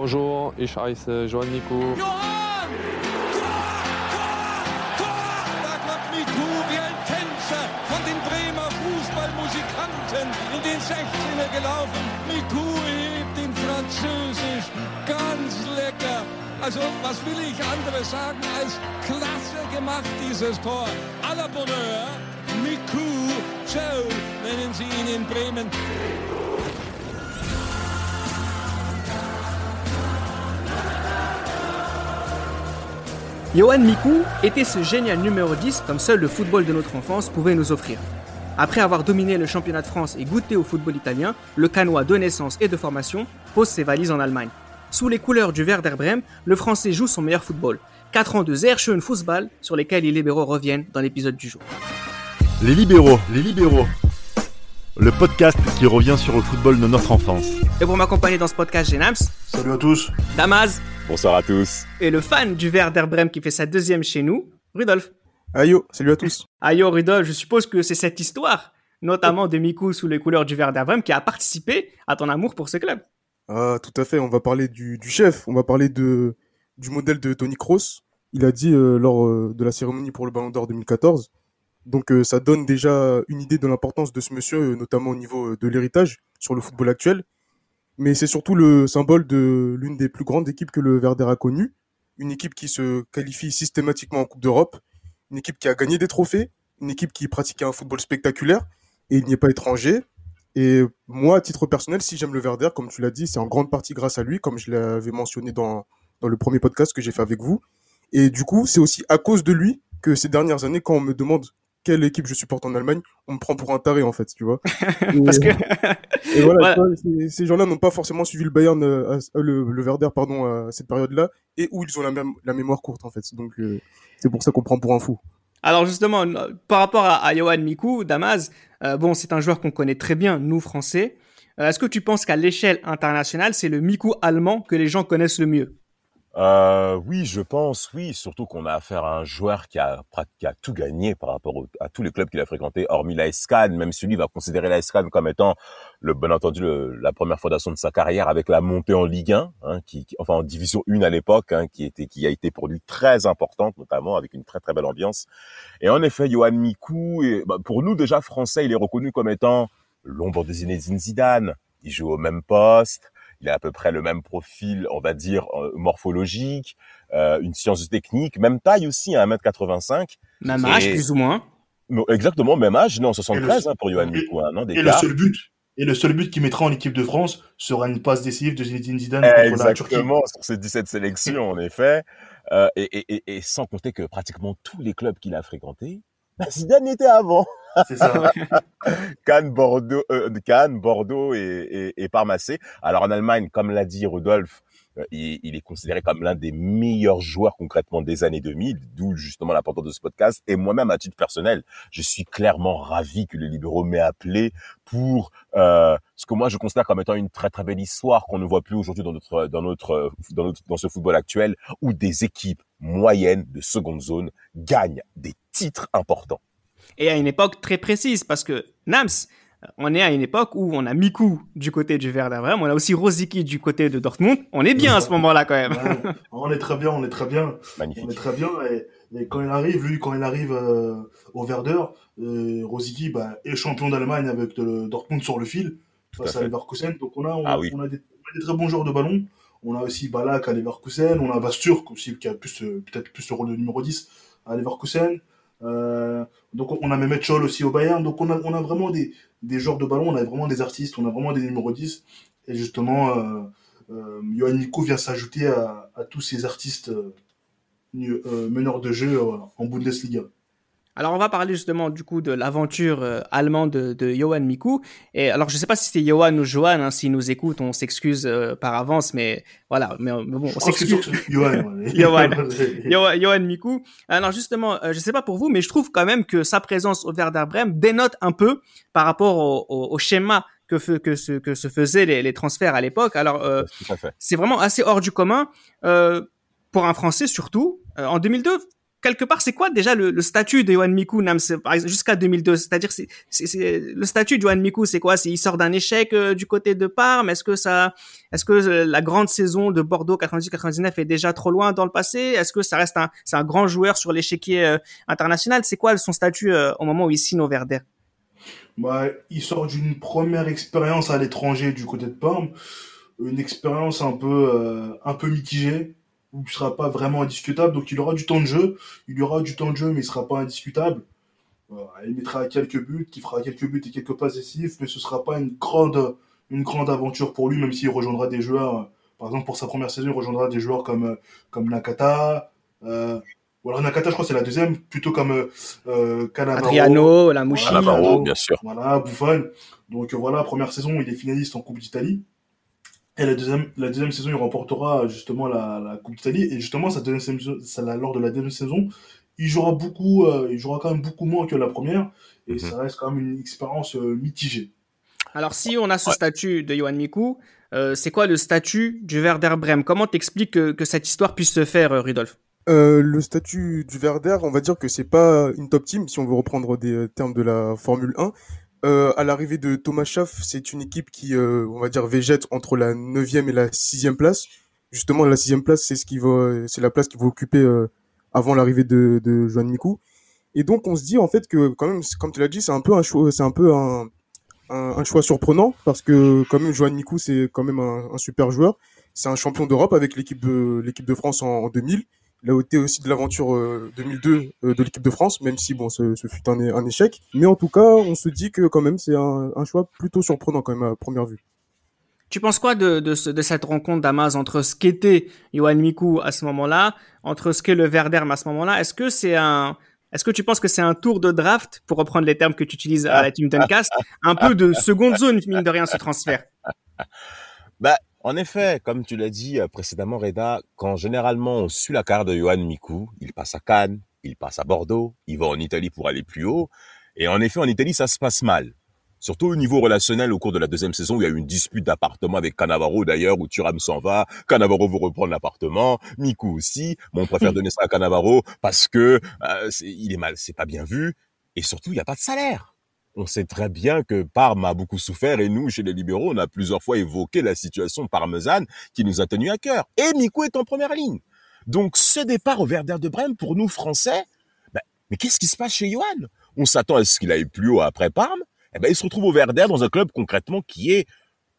Bonjour, ich heiße Johan Miku. Johann! Tor! Tor! Tor! Da kommt Miku wie ein Tänzer von den Bremer Fußballmusikanten in den 16er gelaufen. Miku hebt den Französisch. Ganz lecker. Also, was will ich anderes sagen als klasse gemacht, dieses Tor. À la Bonheur. Miku Joe nennen sie ihn in Bremen. Johan Mikou était ce génial numéro 10 comme seul le football de notre enfance pouvait nous offrir. Après avoir dominé le championnat de France et goûté au football italien, le canois de naissance et de formation pose ses valises en Allemagne. Sous les couleurs du Werder Bremen, le Français joue son meilleur football. 4 ans de sehr schön Fußball sur lesquels les libéraux reviennent dans l'épisode du jour. Les libéraux, les libéraux. Le podcast qui revient sur le football de notre enfance. Et pour m'accompagner dans ce podcast, j'ai Nams, Salut à tous. Damaz Bonsoir à tous. et le fan du Werder Bremen qui fait sa deuxième chez nous, Rudolf. Ayo, salut à tous. Ayo Rudolf, je suppose que c'est cette histoire, notamment de Mikou sous les couleurs du Werder Bremen, qui a participé à ton amour pour ce club. Ah, tout à fait, on va parler du, du chef, on va parler de, du modèle de Tony Kroos. Il a dit euh, lors euh, de la cérémonie pour le Ballon d'Or 2014. Donc euh, ça donne déjà une idée de l'importance de ce monsieur, euh, notamment au niveau euh, de l'héritage sur le football actuel. Mais c'est surtout le symbole de l'une des plus grandes équipes que le Werder a connue. Une équipe qui se qualifie systématiquement en Coupe d'Europe. Une équipe qui a gagné des trophées. Une équipe qui pratiquait un football spectaculaire. Et il n'y est pas étranger. Et moi, à titre personnel, si j'aime le Werder, comme tu l'as dit, c'est en grande partie grâce à lui, comme je l'avais mentionné dans, dans le premier podcast que j'ai fait avec vous. Et du coup, c'est aussi à cause de lui que ces dernières années, quand on me demande quelle équipe je supporte en Allemagne, on me prend pour un taré, en fait, tu vois. Et, Parce que et voilà, vois, ces- ces gens-là n'ont pas forcément suivi le Bayern, euh, à- euh, le, le Werder, pardon, à cette période-là, et où ils ont la, même, la mémoire courte, en fait. Donc, euh, c'est pour ça qu'on prend pour un fou. Alors justement, euh, par rapport à, à Johan Mikou, Damaz, euh, bon, c'est un joueur qu'on connaît très bien, nous Français. Euh, Est-ce que tu penses qu'à l'échelle internationale, c'est le Mikou allemand que les gens connaissent le mieux? Euh, oui, je pense, oui, surtout qu'on a affaire à un joueur qui a, qui a tout gagné par rapport au- à tous les clubs qu'il a fréquentés, hormis la SCAN, même si lui va considérer la SCAN comme étant, le, bien entendu, le- la première fondation de sa carrière avec la montée en Ligue 1, hein, qui, qui- enfin en Division 1 à l'époque, hein, qui, était, qui a été pour lui très importante, notamment avec une très très belle ambiance. Et en effet, Johan Mikou, et, bah, pour nous déjà français, il est reconnu comme étant l'ombre de Zinedine Zidane. Il joue au même poste, il a à peu près le même profil, on va dire, euh, morphologique, euh, une science technique, même taille aussi, à 1m85. Même âge, Et- plus ou moins. Exactement, même âge, non, 73 Et le- hein, pour Johan et- Mikou, an Et le seul but, et le seul but qu'il mettra en équipe de France sera une passe décisive de Zinedine Zidane contre la Turquie. Exactement, sur ces 17 sélections, en effet. Euh, et, et, et, et sans compter que pratiquement tous les clubs qu'il a fréquentés, bah, Zidane était avant. C'est ça. Cannes, Bordeaux, euh, Cannes, Bordeaux et, et, et. Alors en Allemagne, comme l'a dit Rudolf, euh, il, il est considéré comme l'un des meilleurs joueurs concrètement des années 2000, d'où justement l'importance de ce podcast. Et moi-même, à titre personnel, je suis clairement ravi que les libéraux m'aient appelé pour euh, ce que moi je considère comme étant une très très belle histoire qu'on ne voit plus aujourd'hui dans notre dans notre dans notre dans ce football actuel où des équipes moyennes de seconde zone gagnent des titres importants. Et à une époque très précise, parce que Nams, euh, on est à une époque où on a Mikou du côté du Werder Bremen, on a aussi Rosicky du côté de Dortmund. On est bien à ce moment-là quand même. Ouais. on est très bien, on est très bien. Magnifique. On est très bien. Et, et quand il arrive, lui, quand il arrive euh, au Werder, euh, Rosicky bah, est champion d'Allemagne avec le Dortmund sur le fil Tout face à. Leverkusen. Donc on a, on, Ah oui. on a, des, on a des très bons joueurs de ballon. On a aussi Balak à Leverkusen. On a Basturk aussi qui a plus euh, peut-être plus le rôle de numéro 10 à Leverkusen. Euh, donc on a Mehmet Scholl aussi au Bayern. Donc on a, vraiment des, des joueurs de ballon, on a vraiment des artistes, on a vraiment des numéros 10. Et justement, euh, euh, vient s'ajouter à, tous ces artistes euh, meneurs de jeu en Bundesliga. Alors on va parler justement du coup de l'aventure euh, allemande de, de Johan Mikou. Et alors je sais pas si c'est Johan ou Johan, hein, s'il nous écoute, on s'excuse euh, par avance, mais voilà, mais, mais bon, on s'excuse. Johan. Johan. Johan, Mikou. Alors justement, euh, je sais pas pour vous, mais je trouve quand même que sa présence au Werder Bremen dénote un peu par rapport au, au- au schéma que, fe- que, se, que se faisaient les, les transferts à l'époque. Alors euh, c'est vraiment assez hors du commun euh, pour un Français surtout. Euh, en 2002, quelque part, c'est quoi déjà le, statut de Johan Miku jusqu'à 2002 C'est-à-dire, c'est, le statut de Johan Miku, c'est quoi? Il sort d'un échec euh, du côté de Parme? Est-ce que ça, est-ce que euh, la grande saison de Bordeaux 98-99 est déjà trop loin dans le passé? Est-ce que ça reste un, c'est un grand joueur sur l'échiquier euh, international? C'est quoi son statut au moment où il signe au Verder bah, il sort d'une première expérience à l'étranger du côté de Parme, une expérience un peu, un peu mitigée où il sera pas vraiment indiscutable. Donc il aura du temps de jeu, il aura du temps de jeu, mais il sera pas indiscutable. il mettra quelques buts, il fera quelques buts et quelques passes décisives, mais ce sera pas une grande, une grande aventure pour lui, même s'il rejoindra des joueurs. Par exemple, pour sa première saison, il rejoindra des joueurs comme, comme Nakata. Euh, ou alors Nakata, je crois, c'est la deuxième, plutôt comme euh, Adriano, la Mouchi. bien sûr. Voilà, Buffon. Donc voilà, première saison, il est finaliste en Coupe d'Italie. Et la deuxième, la deuxième saison, il remportera justement la, la Coupe d'Italie. Et justement, sa deuxième saison, lors de la deuxième saison, il jouera beaucoup, euh, il jouera quand même beaucoup moins que la première. Et mhm. ça reste quand même une expérience euh, mitigée. Alors, si on a ce statut de Johan Mikou, euh, c'est quoi le statut du Werder Bremen Comment t'expliques que, que cette histoire puisse se faire, Rudolf le statut du Werder, on va dire que c'est pas une top team si on veut reprendre des termes de la Formule 1, euh, à l'arrivée de Thomas Schaff, c'est une équipe qui, euh, on va dire, végète entre la 9e et la 6e place. Justement, la 6e place, c'est ce qui va, c'est la place qu'il va occuper euh, avant l'arrivée de, de Joan Mikou. Et donc, on se dit en fait que, quand même, comme tu l'as dit, c'est un peu un choix, c'est un peu un, un, choix surprenant parce que, quand même, Joan Mikou, c'est quand même un, un super joueur. C'est un champion d'Europe avec l'équipe de l'équipe de France en 2000 il a été aussi de l'aventure 2002 euh, euh, de l'équipe de France, même si bon, ce, fut un, un, échec. Mais en tout cas, on se dit que quand même, c'est un, choix plutôt surprenant quand même à première vue. Tu penses quoi de, de, cette rencontre d'Amaz entre ce qu'était Johan Mikou à ce moment-là, entre ce qu'est le Verderm à ce moment-là? Est-ce que c'est un, est-ce que tu penses que c'est un tour de draft, pour reprendre les termes que tu utilises à la Team Duncast, un peu de seconde zone, mine de rien, ce transfert? Bah, en effet, comme tu l'as dit euh, précédemment, Reda, quand généralement on suit la carte de Johan Mikou, il passe à Cannes, il passe à Bordeaux, il va en Italie pour aller plus haut. Et en effet, en Italie, ça se passe mal. Surtout au niveau relationnel au cours de la deuxième saison, où il y a eu une dispute d'appartement avec Cannavaro d'ailleurs, où Thuram s'en va, Cannavaro veut reprendre l'appartement, Miku aussi. Bon, on préfère donner ça à Cannavaro parce que euh, il est mal, c'est pas bien vu, et surtout il n'y a pas de salaire on sait très bien que Parme a beaucoup souffert et nous, chez les libéraux, on a plusieurs fois évoqué la situation parmesane qui nous a tenu à cœur. Et Miku est en première ligne. Donc ce départ au Werder de Brême, pour nous Français, ben, mais qu'est-ce qui se passe chez Johan? On s'attend à ce qu'il aille plus haut après Parme. Eh ben, il se retrouve au Werder dans un club concrètement qui est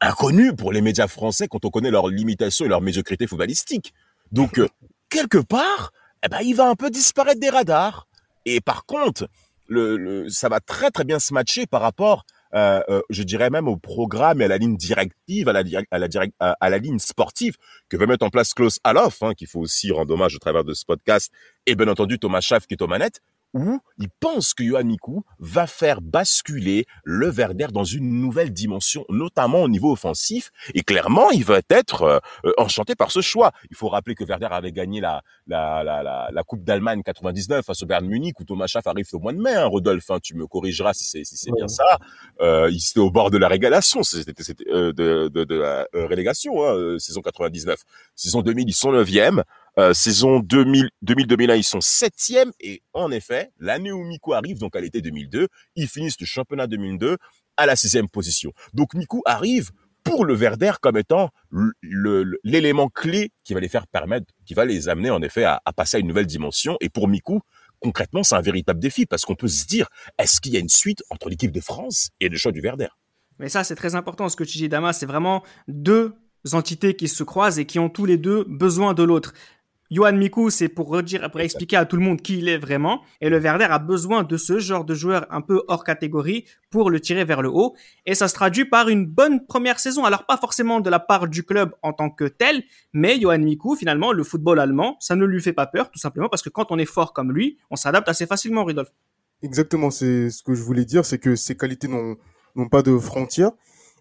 inconnu pour les médias français quand on connaît leurs limitations et leur médiocrité footballistique. Donc euh, quelque part, eh ben, il va un peu disparaître des radars. Et par contre, le, ça va très très bien se matcher par rapport, euh, euh, je dirais même au programme et à la ligne directive, à la, à la, à, la ligne sportive que veut mettre en place Klaus Alof, hein, qu'il faut aussi rendre hommage au travers de ce podcast, et bien entendu Thomas Schaff qui est aux manettes où il pense que Johan Mikou va faire basculer le Werder dans une nouvelle dimension, notamment au niveau offensif. Et clairement, il va être euh, euh, enchanté par ce choix. Il faut rappeler que Werder avait gagné la, la, la, la, la Coupe d'Allemagne 99 face au Bayern Munich, où Thomas Schaff arrive au mois de mai. Hein, Rodolphe, hein, tu me corrigeras si c'est si c'est bien ça. Euh, il était au bord de la régulation, c'était euh, de, de, de, la relégation, hein, saison 99. Saison 2000, ils sont neuvième. Euh, saison 2000, 2000-2001, ils sont septième. Et en effet, l'année où Miku arrive, donc à l'été 2002, ils finissent le championnat 2002 à la sixième position. Donc Miku arrive pour le Verder comme étant l'élément clé qui va les faire permettre, qui va les amener en effet à, passer à une nouvelle dimension. Et pour Miku, concrètement, c'est un véritable défi parce qu'on peut se dire, est-ce qu'il y a une suite entre l'équipe de France et le choix du Verder? Mais ça, c'est très important ce que tu dis, Damas. C'est vraiment deux entités qui se croisent et qui ont tous les deux besoin de l'autre. Johan Miku, c'est pour redire, pour expliquer à tout le monde qui il est vraiment. Et le Werder a besoin de ce genre de joueur un peu hors catégorie pour le tirer vers le haut. Et ça se traduit par une bonne première saison. Alors pas forcément de la part du club en tant que tel, mais Johan Miku, finalement, le football allemand, ça ne lui fait pas peur, tout simplement parce que quand on est fort comme lui, on s'adapte assez facilement, Rudolf. Exactement, c'est ce que je voulais dire, c'est que ses qualités n'ont pas de frontières.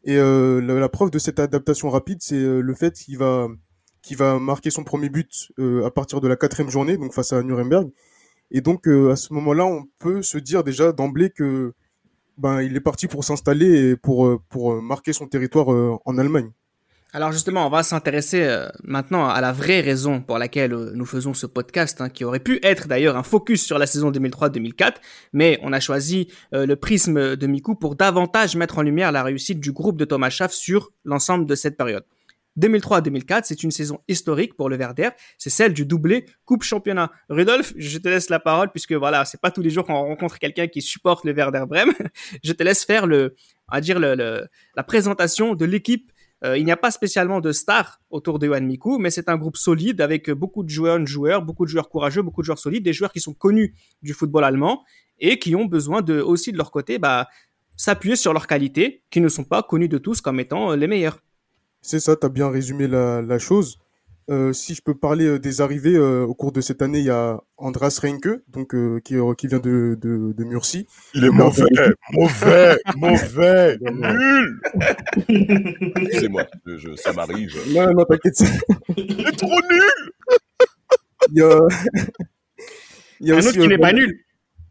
Et euh, la, preuve de cette adaptation rapide, c'est euh, le fait qu'il va qui va marquer son premier but euh, à partir de la quatrième journée, donc face à Nuremberg. Et donc euh, à ce moment-là, on peut se dire déjà d'emblée que ben il est parti pour s'installer et pour euh, pour marquer son territoire en Allemagne. Alors justement, on va s'intéresser maintenant à la vraie raison pour laquelle nous faisons ce podcast, hein, qui aurait pu être d'ailleurs un focus sur la saison 2003-2004, mais on a choisi le prisme de Miku pour davantage mettre en lumière la réussite du groupe de Thomas Schaff sur l'ensemble de cette période. 2003-2004, c'est une saison historique pour le Verder, c'est celle du doublé Coupe Championnat. Rudolf, je te laisse la parole puisque voilà, c'est pas tous les jours qu'on rencontre quelqu'un qui supporte le Werder Bremen. je te laisse faire le, à dire le, la présentation de l'équipe euh, il n'y a pas spécialement de stars autour de Yohan Miku, mais c'est un groupe solide avec beaucoup de joueurs, joueurs, beaucoup de joueurs courageux, beaucoup de joueurs solides, des joueurs qui sont connus du football allemand et qui ont besoin de aussi de leur côté bah, s'appuyer sur leurs qualités, qui ne sont pas connus de tous comme étant euh, les meilleurs. C'est ça, tu as bien résumé la, la chose. Euh, si je peux parler euh, des arrivées euh, au cours de cette année, il y a Andras Reinke, donc qui, qui vient de, de, de Murcie. Il est mauvais, mauvais, mauvais, nul. C'est moi, je, ça m'arrive. Non, non, t'inquiète. Il est trop nul. Il y a, il y a un aussi, autre qui n'est pas nul.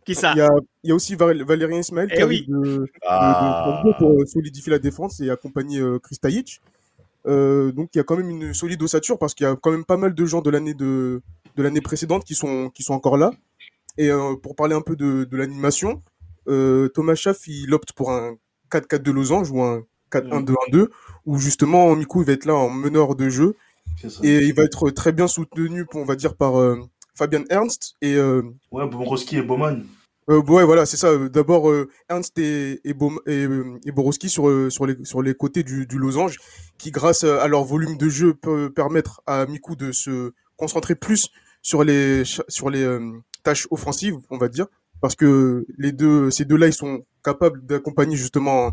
Qui ça? Il y, a, il y a aussi Valérien Ismaël eh qui oui. arrive de, ah. de, de, pour solidifier la défense et accompagner euh, Kristajic. Euh, donc il y a quand même une solide ossature parce qu'il y a quand même pas mal de gens de l'année de, de l'année précédente qui sont qui sont encore là. Et euh, pour parler un peu de, de l'animation, euh, Thomas Schaff il opte pour un 4-4 de losange ou un 4-1-2-1-2 où justement Miku il va être là en meneur de jeu et il va être très bien soutenu on va dire par Fabian Ernst et ouais Borowski et Baumann. Euh, ouais, voilà, c'est ça. D'abord, euh, Ernst et, et, Borowski sur, euh, sur, les, sur les côtés du, du losange, qui, grâce à leur volume de jeu, peut permettre à Miku de se concentrer plus sur les, sur les euh, tâches offensives, on va dire, parce que les deux, ces deux-là, ils sont capables d'accompagner justement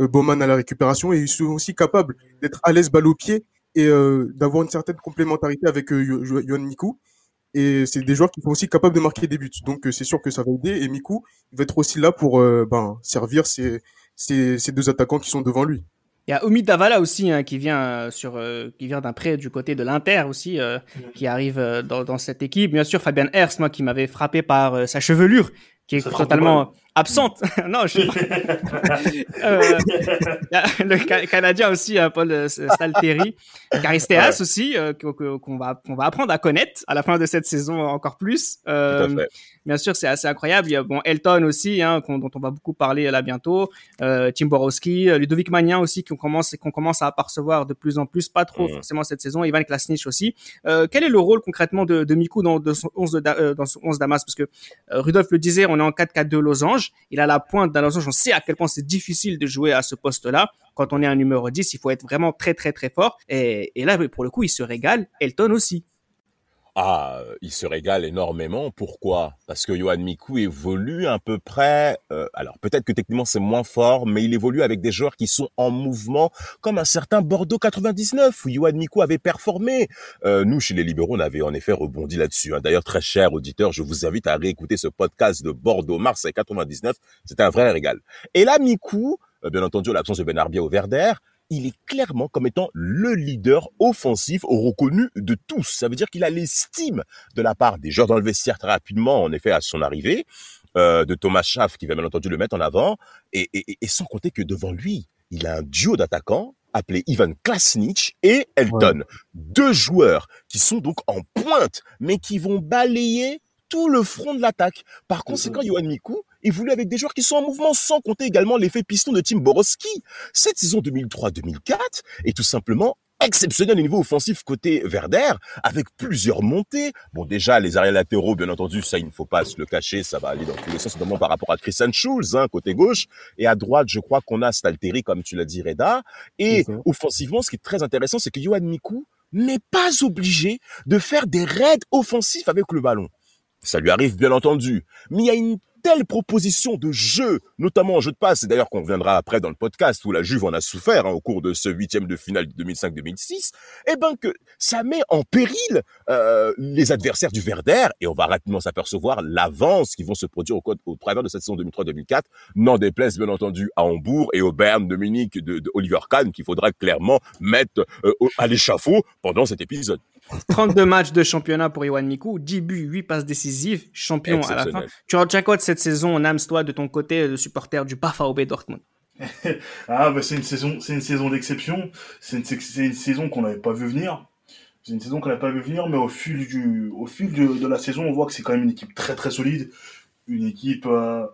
euh, Bowman à la récupération et ils sont aussi capables d'être à l'aise balle au pied et euh, d'avoir une certaine complémentarité avec euh, Yohan Miku. Et c'est des joueurs qui sont aussi capables de marquer des buts. Donc c'est sûr que ça va aider. Et Miku, il va être aussi là pour euh, ben, servir ces, ces, ces, deux attaquants qui sont devant lui. Il y a Omi Davala aussi hein, qui vient sur euh, qui vient d'un prêt du côté de l'Inter aussi euh, qui arrive dans, dans, cette équipe. Bien sûr Fabien Hers, moi qui m'avait frappé par sa chevelure qui est totalement absente. non, je euh, le Canadien aussi, euh, Paul Stalteri, Caristeas ouais. aussi, euh, qu'on va qu'on va apprendre à connaître à la fin de cette saison encore plus. Euh, bien sûr, c'est assez incroyable. Il y a bon Elton aussi, hein, dont on va beaucoup parler là bientôt. Euh, Tim Borowski, Ludovic Magnin aussi, qu'on commence qu'on commence à apercevoir de plus en plus, pas trop mmh. forcément cette saison. Ivan Klasnich aussi. quel est le rôle concrètement de, de Miku dans, de son 11 de, dans son 11 Damas? Parce que Rudolf le disait, on est en 4-4-2 losange. Il a la pointe d'un losange. On sait à quel point c'est difficile de jouer à ce poste-là. Quand on est un numéro 10, il faut être vraiment très, très, très fort. Et, et là, pour le coup, il se régale. Elton aussi. Ah, il se régale énormément. Pourquoi? Parce que Johan Miku évolue à peu près. Euh, alors peut-être que techniquement c'est moins fort, mais il évolue avec des joueurs qui sont en mouvement, comme un certain Bordeaux 99 où Johan Miku avait performé. Euh, nous, chez les libéraux, on avait en effet rebondi là-dessus. Hein. D'ailleurs, très cher auditeur, je vous invite à réécouter ce podcast de Bordeaux Marseille 99. C'était un vrai régal. Et là, Miku, euh, bien entendu, l'absence de Benarbia au Verder, il est clairement comme étant le leader offensif reconnu de tous. Ça veut dire qu'il a l'estime de la part des joueurs dans le vestiaire très rapidement, en effet, à son arrivée, euh, de Thomas Schaff qui va bien entendu le mettre en avant, et, et, et sans compter que devant lui, il a un duo d'attaquants appelé Ivan Klasnic et Elton. Ouais. Deux joueurs qui sont donc en pointe, mais qui vont balayer tout le front de l'attaque. Par conséquent, Johan Miku évolue avec des joueurs qui sont en mouvement, sans compter également l'effet piston de Tim Borowski. Cette saison 2003-2004 est tout simplement exceptionnel au niveau offensif côté Verder, avec plusieurs montées. Bon, déjà, les arrières latéraux, bien entendu, ça, il ne faut pas se le cacher, ça va aller dans tous les sens, notamment par rapport à Christian Schulz, hein, côté gauche. Et à droite, je crois qu'on a Stalteri, comme tu l'as dit, Reda. Et offensivement, ce qui est très intéressant, c'est que Johan Miku n'est pas obligé de faire des raids offensifs avec le ballon. Ça lui arrive, bien entendu. Mais il y a une telle proposition de jeu, notamment en jeu de passe, et d'ailleurs qu'on reviendra après dans le podcast où la Juve en a souffert hein, au cours de ce huitième de finale 2005-2006, eh ben que ça met en péril euh, les adversaires du Verder, et on va rapidement s'apercevoir l'avance qui vont se produire au, au travers de cette saison 2003-2004, n'en déplaise bien entendu à Hambourg et au Bern de Munich de, Oliver Kahn, qu'il faudra clairement mettre euh, à l'échafaud pendant cet épisode. 32 matchs de championnat pour Yohan Miku, 10 buts, 8 passes décisives, champion à la fin. Tu retiens quoi de cette saison, Nams, toi, de ton côté, de supporter du BAFAOB Dortmund? Ah, bah, c'est une saison, c'est une saison d'exception. C'est une, saison qu'on n'avait pas vu venir. C'est une saison qu'on n'avait pas vu venir, mais au fil du, au fil de, de la saison, on voit que c'est quand même une équipe très très solide, une équipe euh,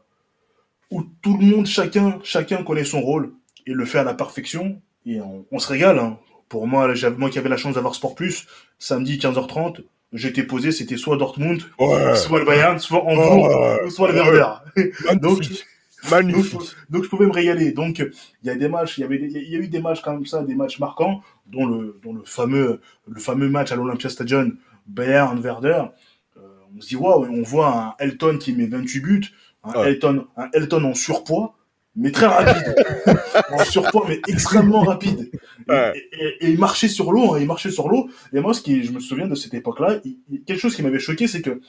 où tout le monde, chacun, chacun connaît son rôle et le fait à la perfection. Et on, on se régale. Hein. Pour moi, moi qui avais la chance d'avoir Sport Plus, samedi 15h30, j'étais posé, c'était soit Dortmund, Ouais. soit le Bayern, soit Hambourg, Ouais. ou soit le Ouais. Werder. Donc, donc, je pouvais me régaler. Donc il y a des matchs, il y avait, des- il y a eu des matchs comme ça, des matchs marquants, dont le, dont le fameux, le fameux match à l'Olympia Stadion Bayern Werder. Euh, on se dit waouh, on voit un Elton qui met 28 buts, un. Elton, un Elton en surpoids, mais très rapide, en surpoids mais extrêmement rapide. Et, Ouais. et- et- et il marchait sur l'eau, hein, il marchait sur l'eau. Et moi, ce qui, je me souviens de cette époque-là, quelque chose qui m'avait choqué, c'est que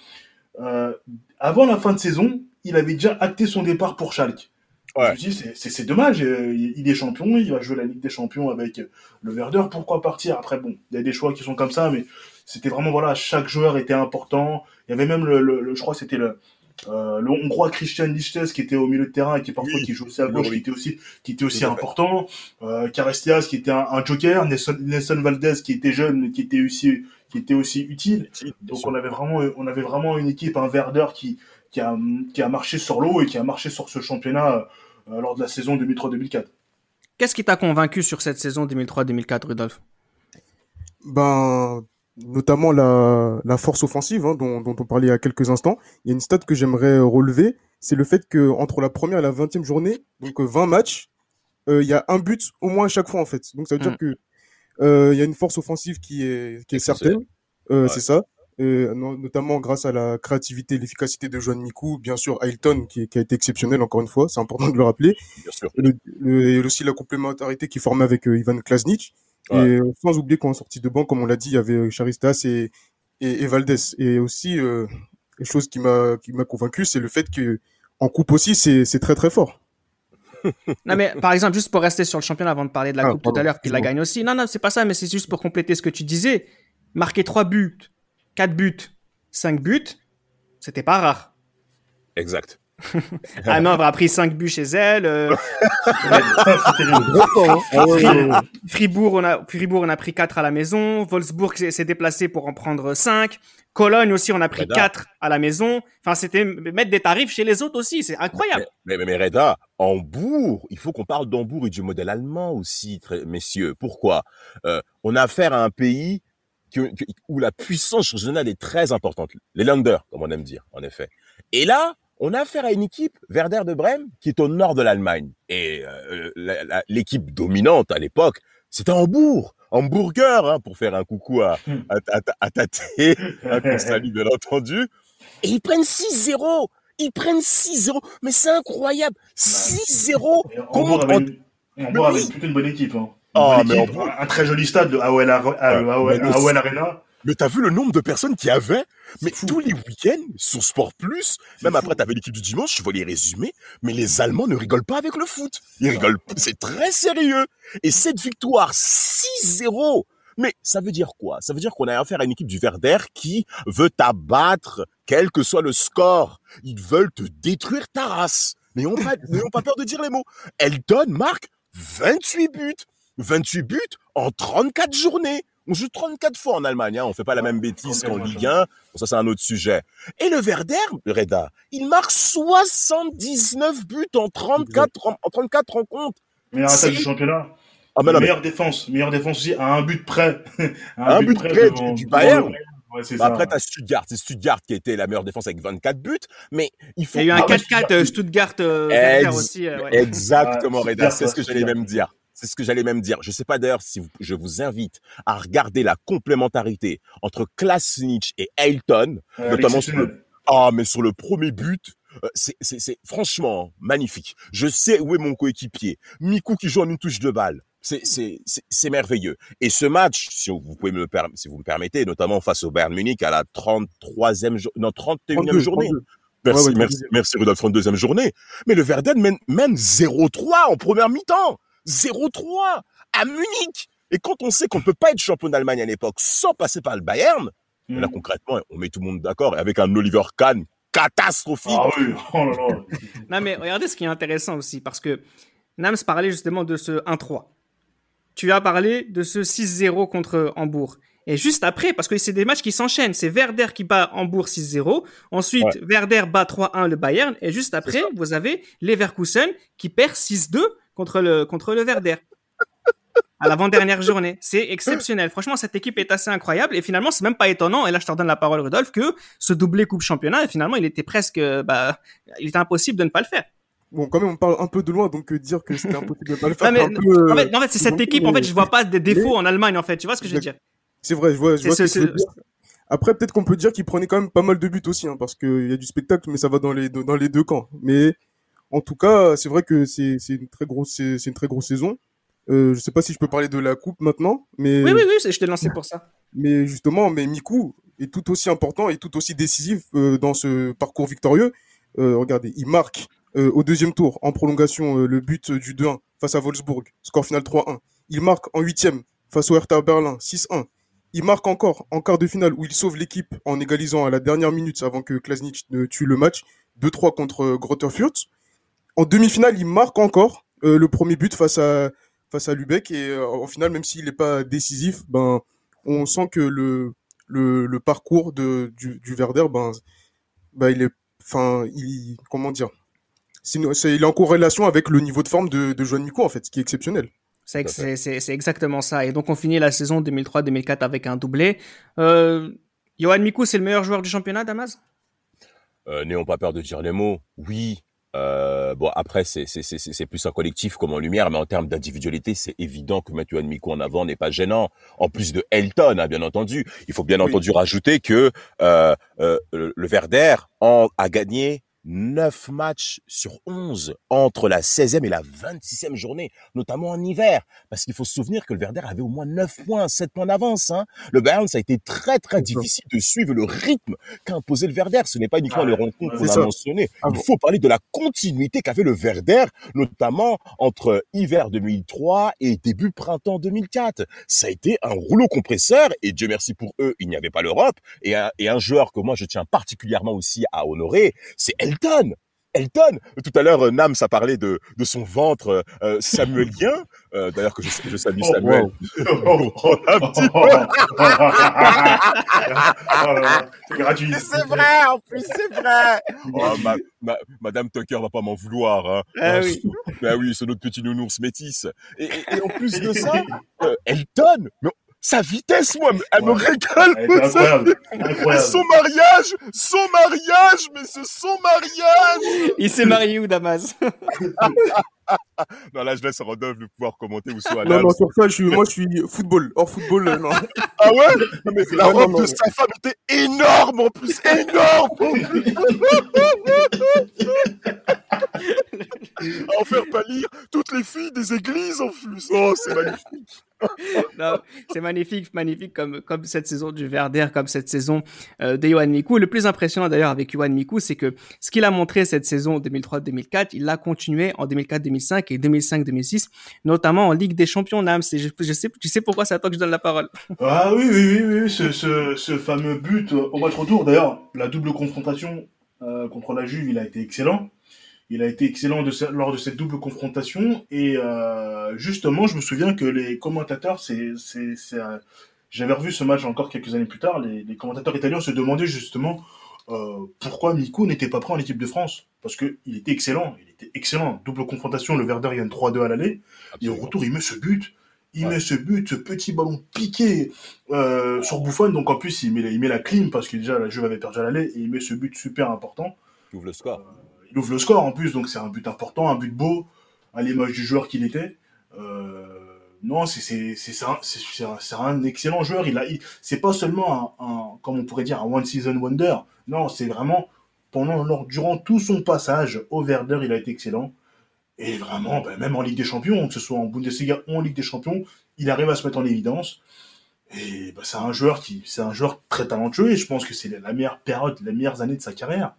euh, avant la fin de saison, il avait déjà acté son départ pour Schalke. Ouais. Je me suis dit, c'est- c'est c'est dommage, euh, il est champion, il va jouer la Ligue des Champions avec euh, le Werder, pourquoi partir? Après, bon, il y a des choix qui sont comme ça, mais c'était vraiment, voilà, chaque joueur était important. Il y avait même, le, le- le- je crois c'était le, euh, le Hongrois Christian Lichtes qui était au milieu de terrain et qui parfois Oui, qui jouait aussi à gauche, qui oui. était aussi, qui était aussi important. Euh, Carestias qui était un, un joker, Nelson, Nelson Valdez qui était jeune, mais qui était aussi, qui était aussi utile. Donc on avait vraiment, on avait vraiment une équipe, un Werder qui, qui a, qui a marché sur l'eau et qui a marché sur ce championnat euh, lors de la saison 2003-2004. Qu'est-ce qui t'a convaincu sur cette saison 2003-2004, Rudolf Ben, notamment la, la force offensive hein, dont, dont on parlait il y a quelques instants. Il y a une stat que j'aimerais relever, c'est le fait que entre la première et la vingtième journée, donc euh, 20 matchs, euh, il y a un but au moins à chaque fois en fait. Donc ça veut dire que euh, il y a une force offensive qui est, qui est Exceptionnelle. certaine, euh, Ouais. c'est ça. Euh, no- notamment grâce à la créativité et l'efficacité de Joan Mikou, bien sûr Ailton qui, qui a été exceptionnel encore une fois, c'est important de le rappeler. Bien sûr. Et, le, le- et aussi la complémentarité qui formait avec euh, Ivan Klasnic. Ouais. Et euh, sans oublier qu'en sortie de banc, comme on l'a dit, il y avait euh, Charistas et, et, et Valdés. Et aussi, euh, quelque chose qui m'a qui m'a convaincu, c'est le fait que en coupe aussi, c'est c'est très très fort. Non, mais par exemple, juste pour rester sur le championnat avant de parler de la Ah, Coupe tout à l'heure, qu'il la gagne aussi. Non, non, c'est pas ça, mais c'est juste pour compléter ce que tu disais. Marquer 3 buts, 4 buts, 5 buts, c'était pas rare. Exact. Ah non, a pris 5 buts chez elle. euh. Fribourg, on a, Fribourg, on a pris 4 à la maison. Wolfsburg s'est déplacé pour en prendre 5. Cologne aussi, on a pris Breda. 4 à la maison. Enfin, c'était mettre des tarifs chez les autres aussi. C'est incroyable. Mais, mais, mais Reda, Hambourg, il faut qu'on parle d'Hambourg et du modèle allemand aussi, très- messieurs. Pourquoi? Euh, On a affaire à un pays que- que- où la puissance régionale est très importante. Les Länder, comme on aime dire, en effet. Et là, on a affaire à une équipe, Werder de Brême, qui est au nord de l'Allemagne. Et euh, l'équipe dominante à l'époque, c'était Hambourg. Hamburger, hein, pour faire un coucou à, à, à, à Tate, hein, qu'on salue bien entendu. Et ils prennent 6-0. Ils prennent 6-0. Mais c'est incroyable. 6-0. Et Comment Hambourg avait, on- avait oui. plutôt une bonne équipe. Hein. Une Ah, bonne équipe, un, très joli stade, le AOL, Ar- à- Arena. Mais t'as vu le nombre de personnes qui avaient? Mais fou. tous les week-ends, sur Sport Plus, même fou. après t'avais l'équipe du dimanche, je vois les résumés, mais les Allemands ne rigolent pas avec le foot. Ils rigolent, c'est très sérieux. Et cette victoire 6-0, mais ça veut dire quoi? Ça veut dire qu'on a affaire à une équipe du Werder qui veut t'abattre, quel que soit le score. Ils veulent te détruire ta race. N'ayons pas, n'ayons pas peur de dire les mots. Elton marque 28 buts. 28 buts en 34 journées. On joue 34 fois en Allemagne, hein. on fait pas la même bêtise qu'en Ligue 1. Bon, ça, c'est un autre sujet. Et le Werder, Reda, il marque 79 buts en 34, en, en 34 rencontres. Meilleure C'est- attaque du championnat. Ah, mais non, mais meilleure défense. Meilleure défense aussi à un but près. Un but près du- du Bayern. Ouais, bah, après, t'as Stuttgart. C'est Stuttgart qui était la meilleure défense avec 24 buts. Mais il faut. Il y a eu un Ah ouais, 4-4 euh, Stuttgart euh, Werder Ex- aussi. euh, ouais. Exactement, Reda. Stuttgart, C'est ce que j'allais Stuttgart. même dire. C'est ce que j'allais même dire. Je sais pas d'ailleurs si vous- je vous invite à regarder la complémentarité entre Klasnic et Ailton. Ouais, notamment sur exceptionnel. Ah, mais sur le premier but, euh, c'est, franchement magnifique. Je sais où est mon coéquipier. Miku qui joue en une touche de balle. C'est, merveilleux. Et ce match, si vous pouvez me le si vous me permettez, notamment face au Bayern Munich à la 33e, jour- non, 31e 32, journée. 32. Merci, Ouais, ouais, merci, 32e. merci Rudolf, 32e journée. Mais le Verden mène, mène 0-3 en première mi-temps. 0-3 à Munich. Et quand on sait qu'on ne peut pas être champion d'Allemagne à l'époque sans passer par le Bayern, Mm. Là, concrètement, on met tout le monde d'accord. Et avec un Oliver Kahn catastrophique. Ah oui, oh là là. Non, mais regardez ce qui est intéressant aussi, parce que Nams parlait justement de ce 1-3. Tu as parlé de ce 6-0 contre Hambourg. Et juste après, parce que c'est des matchs qui s'enchaînent, c'est Werder qui bat Hambourg 6-0. Ensuite, Werder bat 3-1 le Bayern. Et juste après, vous avez Leverkusen qui perd 6-2 contre le, contre le Werder. À l'avant-dernière journée. C'est exceptionnel. Franchement, cette équipe est assez incroyable. Et finalement, c'est même pas étonnant. Et là, je te redonne la parole, Rudolf, que ce doublé Coupe Championnat, et finalement, il était presque, bah, il était impossible de ne pas le faire. Bon, quand même, on parle un peu de loin, donc euh, dire que c'était impossible de pas le faire. Non, mais, peu, en fait, en fait, c'est cette équipe. En fait, je vois pas des défauts en Allemagne, en fait. Tu vois ce que je veux dire? C'est vrai, je vois. Je vois C'est- ce que tu veux c'est- dire. Après, peut-être qu'on peut dire qu'il prenait quand même pas mal de buts aussi, hein, parce qu'il y a du spectacle, mais ça va dans les dans les deux camps. Mais en tout cas, c'est vrai que c'est une très grosse, c'est une très grosse saison. Euh, je sais pas si je peux parler de la coupe maintenant, mais Oui, oui, oui, je t'ai lancé pour ça. mais justement, mais Miku est tout aussi important et tout aussi décisif euh, dans ce parcours victorieux. Euh, regardez, il marque euh, au deuxième tour, en prolongation, le but du 2-1 face à Wolfsburg, score final 3-1. Il marque en huitième face au Hertha Berlin, 6-1. Il marque encore en quart de finale où il sauve l'équipe en égalisant à la dernière minute avant que Klasnic ne tue le match, 2-3 contre Greuther Fürth. En demi-finale, il marque encore euh, le premier but face à face à Lubeck et euh, en finale, même s'il n'est pas décisif, ben on sent que le le, le parcours de du, du Werder, ben ben il est, enfin il comment dire, il est en corrélation avec le niveau de forme de de Joan Mico en fait, ce qui est exceptionnel. C'est Tout à c'est- c'est- c'est exactement ça. Et donc, on finit la saison 2003-2004 avec un doublé. Euh, Johan Mikou, c'est le meilleur joueur du championnat, Damas? Euh, N'ayons pas peur de dire les mots. Oui. Euh, bon après c'est c'est c'est c'est plus un collectif comme en lumière, mais en termes d'individualité, c'est évident que Yohan Miku en avant n'est pas gênant. En plus de Elton, hein, bien entendu, il faut bien Oui. entendu rajouter que euh, euh, le en a gagné 9 matchs sur 11 entre la 16e et la 26e journée, notamment en hiver, parce qu'il faut se souvenir que le Werder avait au moins 9 points, 7 points d'avance. Hein. Le Bayern, ça a été très très difficile de suivre le rythme qu'a imposé le Werder. Ce n'est pas uniquement Ah les rencontres qu'on a mentionnées. Ah Il bon. faut parler de la continuité qu'avait le Werder, notamment entre hiver 2003 et début printemps 2004. Ça a été un rouleau compresseur et Dieu merci pour eux, il n'y avait pas l'Europe. Et un, et un joueur que moi je tiens particulièrement aussi à honorer, c'est Elton. Elton. Tout à l'heure, euh, Nams a parlé de, de son ventre euh, samuelien. Euh, D'ailleurs, que je, je salue Oh, Samuel. Oh, oh, Un petit oh, là là, C'est gratuit. en plus, c'est vrai. Oh, ma, ma- Madame Tucker va pas m'en vouloir. Hein. Ah Ah, oui. c'est- Ben oui, c'est notre petit nounours métis. Et, et- et en plus de ça, euh, Elton, mais sa vitesse, moi, elle me régale. Incroyable. Incroyable. Son mariage, son mariage, mais c'est son mariage. Il s'est marié où, Damas? Non, là, je laisse Rodolphe le pouvoir commenter ou soit Non non sur ça, je suis moi je suis football hors football euh, non. Ah ouais? Non, mais La robe non, de non. sa femme était énorme en plus, énorme À en faire pâlir toutes les filles des églises en plus. Oh, c'est magnifique. C'est magnifique, magnifique comme, comme cette saison du Werder, comme cette saison euh, de Johan Mikou. Le plus impressionnant d'ailleurs avec Johan Mikou, c'est que ce qu'il a montré cette saison 2003-2004, il l'a continué en 2004-2005 et 2005-2006, notamment en Ligue des Champions. Nams, tu sais pourquoi c'est à toi que je donne la parole. Ah oui, oui, oui, oui, ce, ce, fameux but au match retour. D'ailleurs, la double confrontation euh, contre la Juve, il a été excellent. Il a été excellent de ce- lors de cette double confrontation. Et euh, justement, je me souviens que les commentateurs, c'est, c'est, c'est, euh, j'avais revu ce match encore quelques années plus tard. Les, les commentateurs italiens se demandaient justement euh, pourquoi Miku n'était pas pris en équipe de France? Parce que il était excellent. Il était excellent. Double confrontation, le Werder gagne 3-2 à l'aller. Et au retour, il met ce but. Il Ouais. met ce but, ce petit ballon piqué euh, sur Buffon. Donc en plus, il met, la- il met la clim parce que déjà la Juve avait perdu à l'aller. Et il met ce but super important. Il ouvre le score. Il ouvre le score en plus. Donc c'est un but important, un but beau, à l'image du joueur qu'il était. Euh, non, c'est un, un, excellent joueur. Il a, c'est pas seulement un, comme on pourrait dire, un one season wonder. Non, c'est vraiment pendant lors, durant tout son passage au Werder, il a été excellent. Et vraiment, ben, même en Ligue des Champions, que ce soit en Bundesliga ou en Ligue des Champions, il arrive à se mettre en évidence. Et ben, c'est un joueur qui, c'est un joueur très talentueux. Et je pense que c'est la meilleure période, les meilleures années de sa carrière.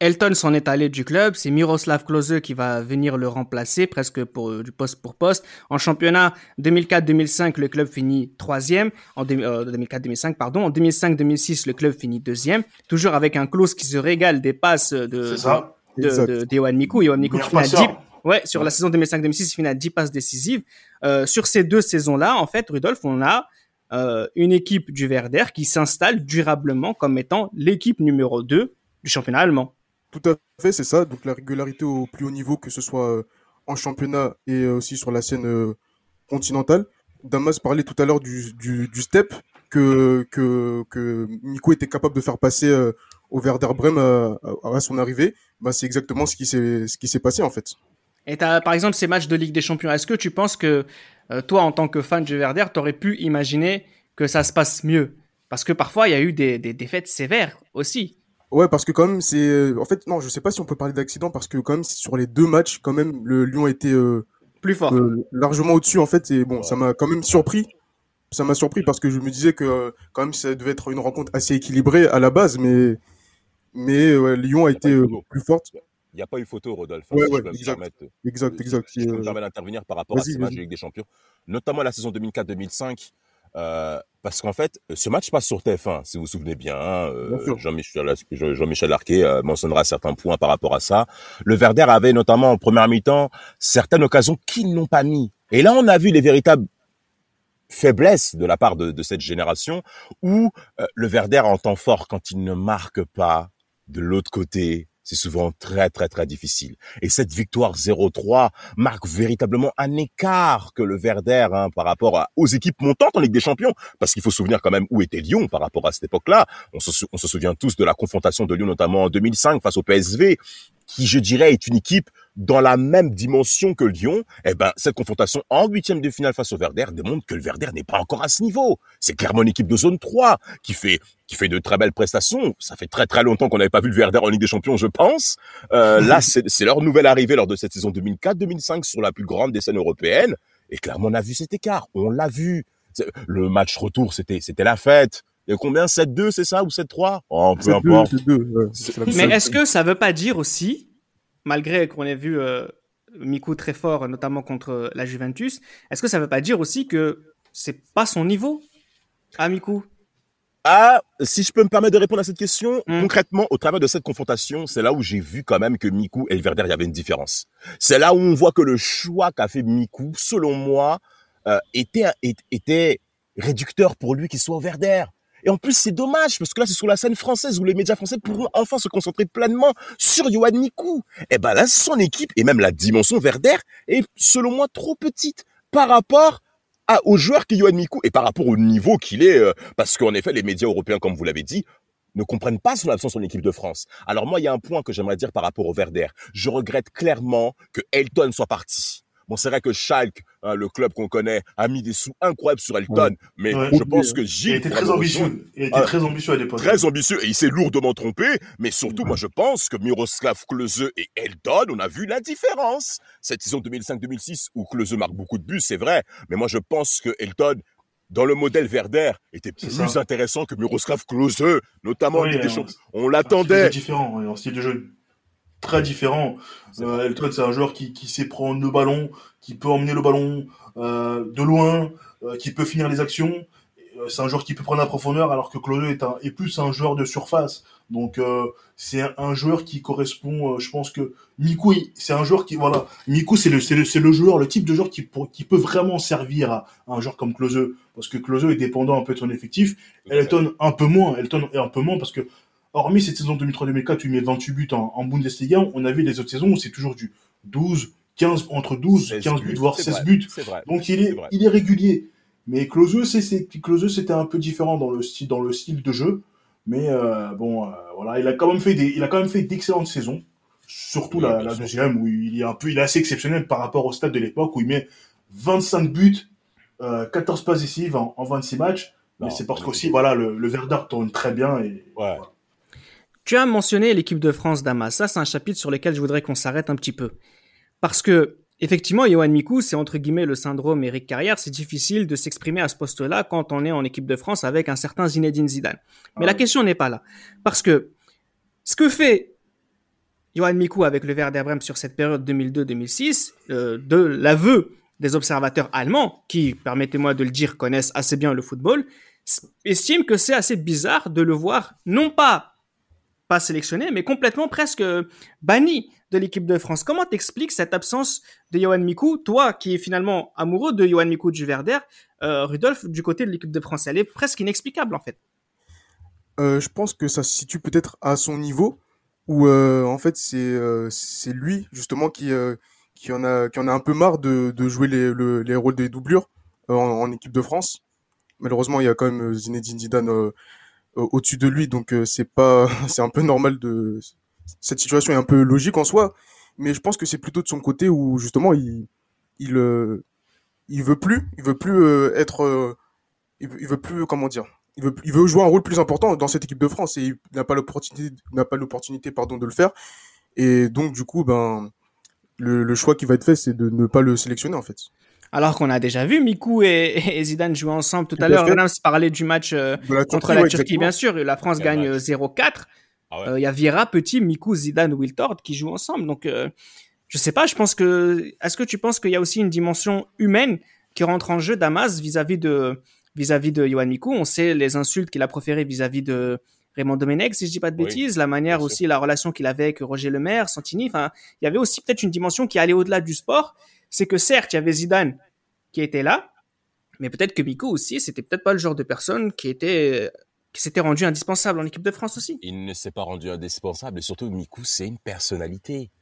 Elton s'en est allé du club, c'est Miroslav Klose qui va venir le remplacer presque pour, du poste pour poste. En championnat 2004-2005, le club finit troisième. En deux- euh, 2004-2005, pardon. En 2005-2006, le club finit deuxième. Toujours avec un Klose qui se régale des passes de, de, de, qui Meilleur finit à 10, passeur. Ouais, sur la saison 2005-2006, il finit à 10 passes décisives. Euh, sur ces deux saisons-là, en fait, Rudolf, on a euh, une équipe du Werder qui s'installe durablement comme étant l'équipe numéro 2 du championnat allemand. Tout à fait, c'est ça. Donc la régularité au plus haut niveau, que ce soit euh, en championnat et euh, aussi sur la scène euh, continentale. Damas parlait tout à l'heure du, du, step que, que, était capable de faire passer au Werder Bremen à, son arrivée. Bah, c'est exactement ce qui s'est passé en fait. Et t'as, par exemple, ces matchs de Ligue des Champions, est-ce que tu penses que toi, en tant que fan du Werder, t'aurais pu imaginer que ça se passe mieux? Parce que parfois, il y a eu des défaites sévères aussi. Ouais, parce que quand même, c'est. euh, En fait, non, je sais pas si on peut parler d'accident, parce que quand même, sur les deux matchs, quand même, le Lyon était euh, Plus fort. euh, largement au-dessus, en fait. Et bon, ça m'a quand même surpris. Ça m'a surpris parce que je me disais que euh, quand même, ça devait être une rencontre assez équilibrée à la base, mais. Mais ouais, Lyon a été euh, plus forte. Il n'y a pas eu photo, Rodolphe. hein, Ouais, si exact. permettre. Exact, exact. Je me permettre d'intervenir par rapport à ces matchs Ligue des Champions, notamment la saison 2004-2005. Euh, parce qu'en fait, ce match passe sur TF1, si vous vous souvenez bien. hein, euh, Bien. Jean-Michel Jean- Jean-Michel Larquet euh, mentionnera certains points par rapport à ça. Le Verder avait notamment en première mi-temps certaines occasions qu'ils n'ont pas mis. Et là, on a vu les véritables faiblesses de la part de, de cette génération où euh, le Verder en temps fort, quand il ne marque pas de l'autre côté, c'est souvent très très très difficile. Et cette victoire 0-3 marque véritablement un écart que le Verder hein, par rapport aux équipes montantes en Ligue des Champions. Parce qu'il faut se souvenir quand même où était Lyon par rapport à cette époque-là. On se, on se souvient tous de la confrontation de Lyon notamment en 2005 face au PSV, qui je dirais est une équipe dans la même dimension que Lyon. Eh ben cette confrontation en huitième de finale face au Verder démontre que le Verder n'est pas encore à ce niveau. C'est clairement une équipe de zone 3 qui fait qui fait de très belles prestations. Ça fait très très longtemps qu'on n'avait pas vu le Verder en Ligue des Champions, je pense. Euh, là, c'est leur nouvelle arrivée lors de cette saison 2004-2005 sur la plus grande des scènes européennes. Et clairement, on a vu cet écart. On l'a vu. Le match retour, c'était c'était la fête. Il y a combien? 7-2, c'est ça Ou 7-3 Oh, peu importe. Mais est-ce que ça veut pas dire aussi, malgré qu'on ait vu euh, Miku très fort, notamment contre la Juventus, est-ce que ça veut pas dire aussi que c'est pas son niveau? À Miku Ah, si je peux me permettre de répondre à cette question, Mm. concrètement, au travers de cette confrontation, c'est là où j'ai vu quand même que Miku et le Verder, il y avait une différence. C'est là où on voit que le choix qu'a fait Miku, selon moi, euh, était, était réducteur pour lui qu'il soit au Verder. Et en plus, c'est dommage, parce que là, c'est sur la scène française où les médias français pourront enfin se concentrer pleinement sur Johan Miku. Et ben là, son équipe, et même la dimension Verder, est, selon moi, trop petite par rapport à, aux joueurs qui Johan Miku et par rapport au niveau qu'il est, euh, parce qu'en effet, les médias européens, comme vous l'avez dit, ne comprennent pas son absence en équipe de France. Alors moi, il y a un point que j'aimerais dire par rapport au Verder. Je regrette clairement que Elton soit parti. Bon, c'est vrai que Schalke, hein, le club qu'on connaît, a mis des sous incroyables sur Elton, mais Ouais. je pense que Il Gilles était pourra très ambitieux. Il était Ah. très ambitieux à l'époque. Très ambitieux et il s'est lourdement trompé, mais surtout, moi, je pense que Miroslav Klose et Elton, on a vu la différence. Cette saison 2005-2006 où Klose marque beaucoup de buts, c'est vrai, mais moi, je pense que Elton, dans le modèle Verder, était plus ça. intéressant que Miroslav Klose, notamment en Ligue des. Champions. On l'attendait. différent, un style de jeu très différent. Euh, Elton, c'est un joueur qui, qui sait prendre le ballon, qui peut emmener le ballon euh, de loin, euh, qui peut finir les actions. Euh, C'est un joueur qui peut prendre la profondeur, alors que Claudio est, un, est plus un joueur de surface. Donc c'est un, un joueur qui correspond, je pense que Miku, c'est un joueur qui, voilà, Miku c'est le, c'est le, le joueur, le type de joueur qui, pour- qui peut vraiment servir à, à un joueur comme Klose, parce que Klose est dépendant un peu de son effectif. Elton un peu moins, Elton est un peu moins parce que hormis cette saison 2003-2004 où il met 28 buts en, en Bundesliga, on a vu les autres saisons où c'est toujours du 12, 15, entre 12, 16 15 buts, voire c'est 16 vrai, buts. Vrai. Donc il est, il est régulier. Mais Klose, c'était un peu différent dans le style, dans le style de jeu. Mais euh, bon, euh, voilà, il a quand même fait des, il a quand même fait d'excellentes saisons. Surtout Oui, la, deuxième où il est un peu, il est assez exceptionnel par rapport au stade de l'époque où il met 25 buts, euh, 14 passes décisives en, en 26 matchs. Mais c'est parce qu'aussi, voilà, le, le Verdun tourne très bien et Ouais. Tu as mentionné l'équipe de France Damas. Ça, c'est un chapitre sur lequel je voudrais qu'on s'arrête un petit peu. Parce que, effectivement, Johan Mikou, c'est entre guillemets le syndrome Eric Carrière. C'est difficile de s'exprimer à ce poste-là quand on est en équipe de France avec un certain Zinedine Zidane. Mais Ah la question n'est pas là. Parce que ce que fait Johan Mikou avec le Werder Bremen sur cette période 2002-2006, euh, de l'aveu des observateurs allemands, qui, permettez-moi de le dire, connaissent assez bien le football, estiment que c'est assez bizarre de le voir non pas sélectionné, mais complètement presque banni de l'équipe de France. Comment t'expliques cette absence de Johan Mikou, toi qui es finalement amoureux de Johan Mikou du Verder, euh, Rudolf, du côté de l'équipe de France? Elle est presque inexplicable en fait. Euh, je pense que ça se situe peut-être à son niveau, où euh, en fait c'est euh, c'est lui justement qui euh, qui en a qui en a un peu marre de, de jouer les, le- les rôles des doublures euh, en, en équipe de France. Malheureusement, il y a quand même euh, Zinedine Zidane euh, euh, au-dessus de lui, donc euh, c'est pas c'est un peu normal de cette situation est un peu logique en soi, mais je pense que c'est plutôt de son côté où justement il il euh, il veut plus, il veut plus euh, être il, veut, il veut plus comment dire il veut, il veut jouer un rôle plus important dans cette équipe de France et il n'a pas l'opportunité, n'a pas l'opportunité, pardon, de le faire. Et donc, du coup, ben, le, le choix qui va être fait, c'est de ne pas le sélectionner, en fait. Alors qu'on a déjà vu Mikou et, et Zidane jouer ensemble tout, à l'heure. fait. Rams parlait du match euh, la contre Turquie, la ouais, Turquie, exactement. bien sûr. La France gagne match. euh, 0-4. Ah ouais. Euh, Il y a Vieira, Petit, Mikou, Zidane, Wiltord qui jouent ensemble. Donc, euh, je sais pas, je pense que. Est-ce que tu penses qu'il y a aussi une dimension humaine qui rentre en jeu, Damas, vis-à-vis de, vis-à-vis de Johan Mikou On sait les insultes qu'il a proférées vis-à-vis de Raymond Domenech, si je dis pas de Oui, bêtises, la manière aussi, la relation qu'il avait avec Roger Lemaire, Santini. Enfin, il y avait aussi peut-être une dimension qui allait au-delà du sport. C'est que certes, il y avait Zidane qui était là, mais peut-être que Mikou aussi, c'était peut-être pas le genre de personne qui était, qui s'était rendu indispensable en équipe de France aussi. Il ne s'est pas rendu indispensable et surtout Mikou, c'est une personnalité.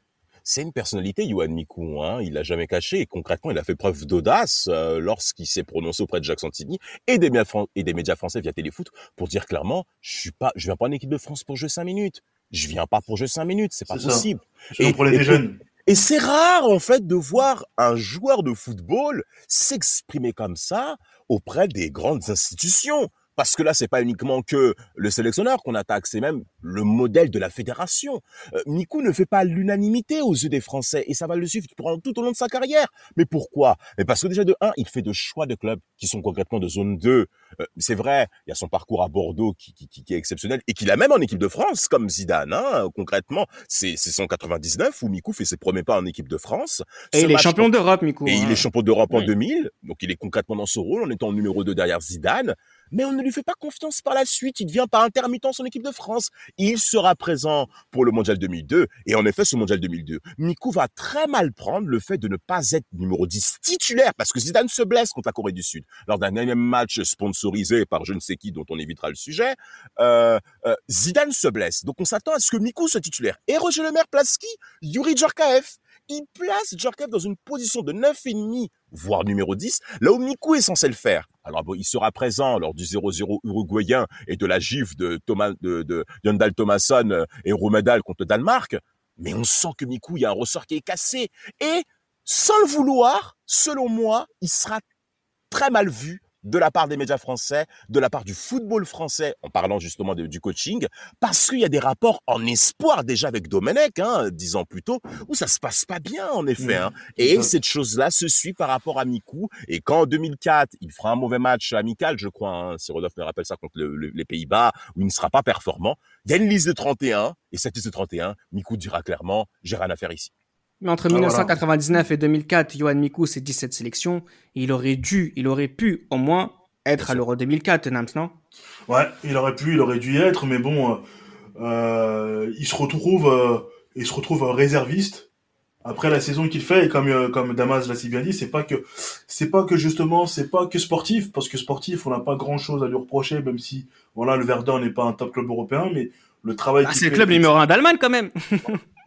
C'est une personnalité, Johan Mikou. Hein. Il l'a jamais caché et concrètement, il a fait preuve d'audace euh, lorsqu'il s'est prononcé auprès de Jacques Santini et des, et des médias français via Téléfoot pour dire clairement, je suis pas, je viens pas en équipe de France pour jouer cinq minutes. Je viens pas pour jouer cinq minutes, c'est pas ça. possible. Selon Et- pour les et- jeunes. Et c'est rare, en fait, de voir un joueur de football s'exprimer comme ça auprès des grandes institutions. Parce que là, c'est pas uniquement que le sélectionneur qu'on attaque, c'est même le modèle de la fédération. Euh, Mikou ne fait pas l'unanimité aux yeux des Français et ça va le suivre tout au long de sa carrière. Mais pourquoi? Mais parce que déjà de un, il fait de choix de clubs qui sont concrètement de zone 2. Euh, c'est vrai, il y a son parcours à Bordeaux qui, qui, qui- qui est exceptionnel et qu'il a même en équipe de France comme Zidane. Hein, concrètement, c'est son 99 où Mikou fait ses premiers pas en équipe de France. Et Ce il est champion d'Europe, Mikou. et hein. il est champion d'Europe en Oui. 2000, donc il est concrètement dans ce rôle en étant numéro 2 derrière Zidane. Mais on ne lui fait pas confiance par la suite. Il devient par intermittence en équipe de France. Il sera présent pour le mondial 2002. Et en effet, ce mondial 2002, Mikou va très mal prendre le fait de ne pas être numéro 10 titulaire parce que Zidane se blesse contre la Corée du Sud lors d'un énième match sponsorisé par je ne sais qui dont on évitera le sujet. Euh, euh, Zidane se blesse. Donc on s'attend à ce que Mikou soit titulaire. Et Roger Lemaire place qui? Yuri Djorkaeff. Il place Djorkaeff dans une position de 9,5 voire numéro 10, là où Mikou est censé le faire. Alors bon, il sera présent lors du 0-0 uruguayen et de la gifle de Thomas, de, Thomasson euh, et Roumedal contre Danemark, mais on sent que Mikou, il y a un ressort qui est cassé. Et sans le vouloir, selon moi, il sera très mal vu de la part des médias français, de la part du football français, en parlant justement de- du coaching, parce qu'il y a des rapports en espoir déjà avec Domenech, hein, dix ans plus tôt, où ça se passe pas bien en effet. Hein. Et cette chose-là se suit par rapport à Mikou. Et quand en 2004, il fera un mauvais match amical, je crois, hein, si Rodolphe me rappelle ça, contre le- le- les Pays-Bas, où il ne sera pas performant, il y a une liste de 31, et cette liste de 31, Mikou dira clairement, j'ai rien à faire ici. Mais entre Ah, 1999 et 2004, Johan Mikou, c'est 17 sélections. Et il aurait dû, il aurait pu au moins être à l'Euro 2004, Nams, non? Ouais, il aurait pu, il aurait dû y être, mais bon, euh, euh, il se retrouve, euh, il se retrouve réserviste après la saison qu'il fait. Et comme euh, comme Damas l'a si bien dit, c'est pas que c'est pas que justement, c'est pas que sportif, parce que sportif, on n'a pas grand chose à lui reprocher, même si voilà, le Verdun n'est pas un top club européen, mais le travail ah, C'est le fait- club numéro 1 d'Allemagne quand même.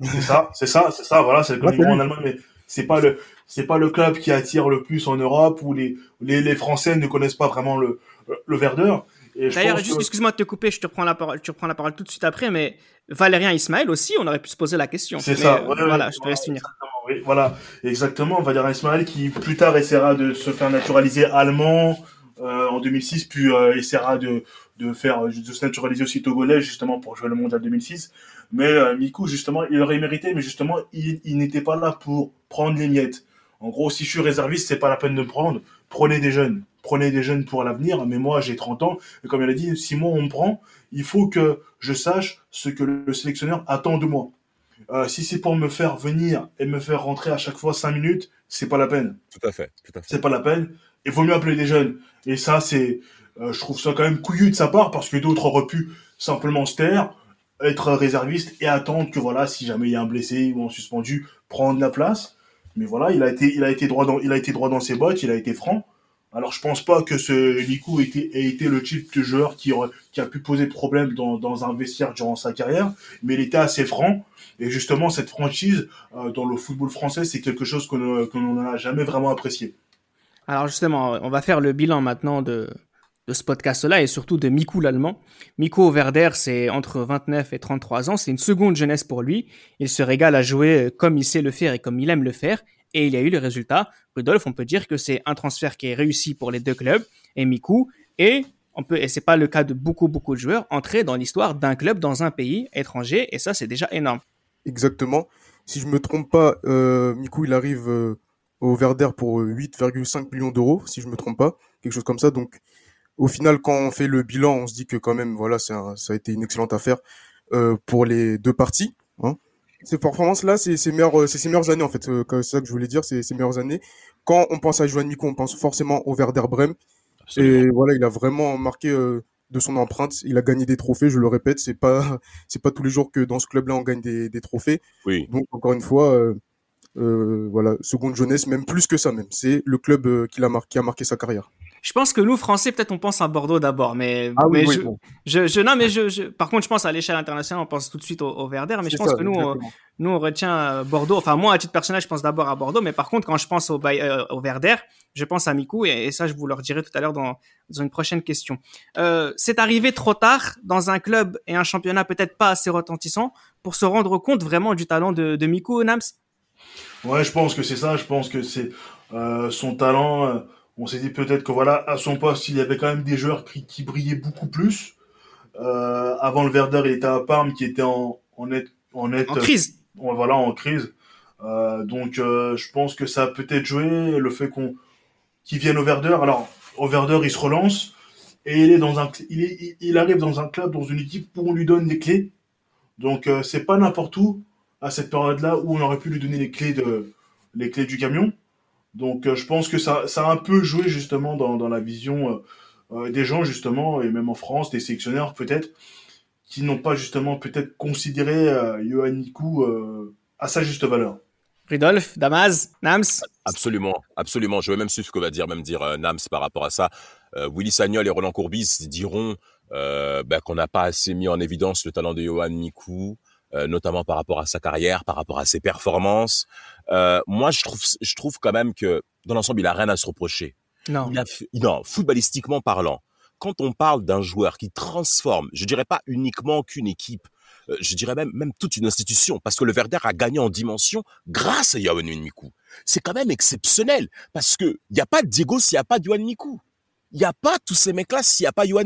C'est ça, c'est ça, c'est ça. Voilà, c'est le club Ouais, numéro un c'est en Allemagne, mais c'est pas le, c'est pas le club qui attire le plus en Europe où les, les, les Français ne connaissent pas vraiment le, le Verdeur. D'ailleurs, juste que- excuse-moi de te couper, je te prends la parole, tu reprends la parole tout de suite après, mais Valérien Ismaël aussi, on aurait pu se poser la question. C'est ça, euh, ouais, voilà, je te laisse finir. Oui, voilà, exactement. Valérien Ismaël qui plus tard essaiera de se faire naturaliser allemand euh, en 2006, puis euh, essaiera de, de faire de se naturaliser aussi togolais justement pour jouer le mondial 2006. Mais euh, Mikou justement, il aurait mérité, mais justement, il, il n'était pas là pour prendre les miettes. En gros, si je suis réserviste, c'est pas la peine de me prendre. Prenez des jeunes, prenez des jeunes pour l'avenir. Mais moi, j'ai 30 ans et comme il a dit, si moi on me prend, il faut que je sache ce que le sélectionneur attend de moi. Euh, si c'est pour me faire venir et me faire rentrer à chaque fois 5 minutes, c'est pas la peine. Tout à fait, tout à fait. C'est pas la peine. Il vaut mieux appeler des jeunes. Et ça, c'est, euh, je trouve ça quand même couillu de sa part parce que d'autres auraient pu simplement se taire être réserviste et attendre que voilà, si jamais il y a un blessé ou un suspendu, prendre la place. Mais voilà, il a été, il a été droit dans, il a été droit dans ses bottes, il a été franc. Alors je pense pas que ce Nico ait été, le type de joueur qui, a pu poser problème dans, dans un vestiaire durant sa carrière, mais il était assez franc. Et justement, cette franchise euh, dans le football français, c'est quelque chose que l'on n'a jamais vraiment apprécié. Alors justement, on va faire le bilan maintenant de, de ce podcast-là et surtout de Miku l'allemand. Miku Verder, c'est entre 29 et 33 ans, c'est une seconde jeunesse pour lui. Il se régale à jouer comme il sait le faire et comme il aime le faire. Et il y a eu le résultat. Rudolf, on peut dire que c'est un transfert qui est réussi pour les deux clubs et Miku. Et on peut, et c'est pas le cas de beaucoup, beaucoup de joueurs, entrer dans l'histoire d'un club dans un pays étranger. Et ça, c'est déjà énorme. Exactement. Si je me trompe pas, euh, Miku, il arrive euh, au Verder pour 8,5 millions d'euros, si je me trompe pas. Quelque chose comme ça. Donc, au final, quand on fait le bilan, on se dit que quand même, voilà, ça a été une excellente affaire euh, pour les deux parties. Hein. Ces performances-là, c'est ses meilleures, c'est ses meilleures années en fait. Euh, c'est ça que je voulais dire, c'est ses meilleures années. Quand on pense à Johan on pense forcément au Werder Bremen. Et voilà, il a vraiment marqué euh, de son empreinte. Il a gagné des trophées, je le répète. C'est pas, c'est pas tous les jours que dans ce club-là on gagne des, des trophées. Oui. Donc encore une fois, euh, euh, voilà, seconde jeunesse, même plus que ça même. C'est le club euh, qui, a marqué, qui a marqué sa carrière. Je pense que nous, Français, peut-être on pense à Bordeaux d'abord, mais, Ah oui, mais oui, je, bon. je, je- non, mais je, je- par contre, je pense à l'échelle internationale, on pense tout de suite au, au Werder, mais je pense ça, que nous, on, exactement. nous, on retient euh, Bordeaux. Enfin, moi, à titre personnel, je pense d'abord à Bordeaux, mais par contre, quand je pense au, euh, au Werder, je pense à Miku, et, et ça, je vous le redirai tout à l'heure dans, dans une prochaine question. Euh, c'est arrivé trop tard dans un club et un championnat peut-être pas assez retentissant pour se rendre compte vraiment du talent de, de Miku, Nams? Ouais, je pense que c'est ça. Je pense que c'est euh, son talent. On s'est dit peut-être que voilà, à son poste, il y avait quand même des joueurs qui, qui brillaient beaucoup plus. Euh, avant le Werder, il était à Parme, qui était en, en net, en net, En crise. euh, voilà, en crise. Euh, donc, euh, je pense que ça a peut-être joué le fait qu'on qu'il vienne au Werder. Alors, au Werder, il se relance et il est dans un, il, est, il- arrive dans un club, dans une équipe où on lui donne des clés. Donc, euh, c'est pas n'importe où à cette période-là où on aurait pu lui donner les clés de, les clés du camion. Donc, euh, je pense que ça, ça a un peu joué justement dans, dans la vision euh, euh, des gens justement et même en France, des sélectionneurs peut-être qui n'ont pas justement peut-être considéré euh, Johan Nikou euh, à sa juste valeur. Rudolf, Damaz, Nams? Absolument, absolument. Je vais même suivre ce que va dire, même dire euh, Nams par rapport à ça. Euh, Willy Sagnol et Roland Courbis diront euh, ben, qu'on n'a pas assez mis en évidence le talent de Johan Mikou, euh, notamment par rapport à sa carrière, par rapport à ses performances. Euh, moi, je trouve, je trouve quand même que dans l'ensemble, il a rien à se reprocher. Non. Il a fait- non, footballistiquement parlant, quand on parle d'un joueur qui transforme, je dirais pas uniquement qu'une équipe, euh, je dirais même, même toute une institution, parce que le Werder a gagné en dimension grâce à Yohan Mikou. C'est quand même exceptionnel, parce que il y a pas de Diego s'il y a pas Yohan Mikou. Il y a pas tous ces mecs-là s'il y a pas Yohan.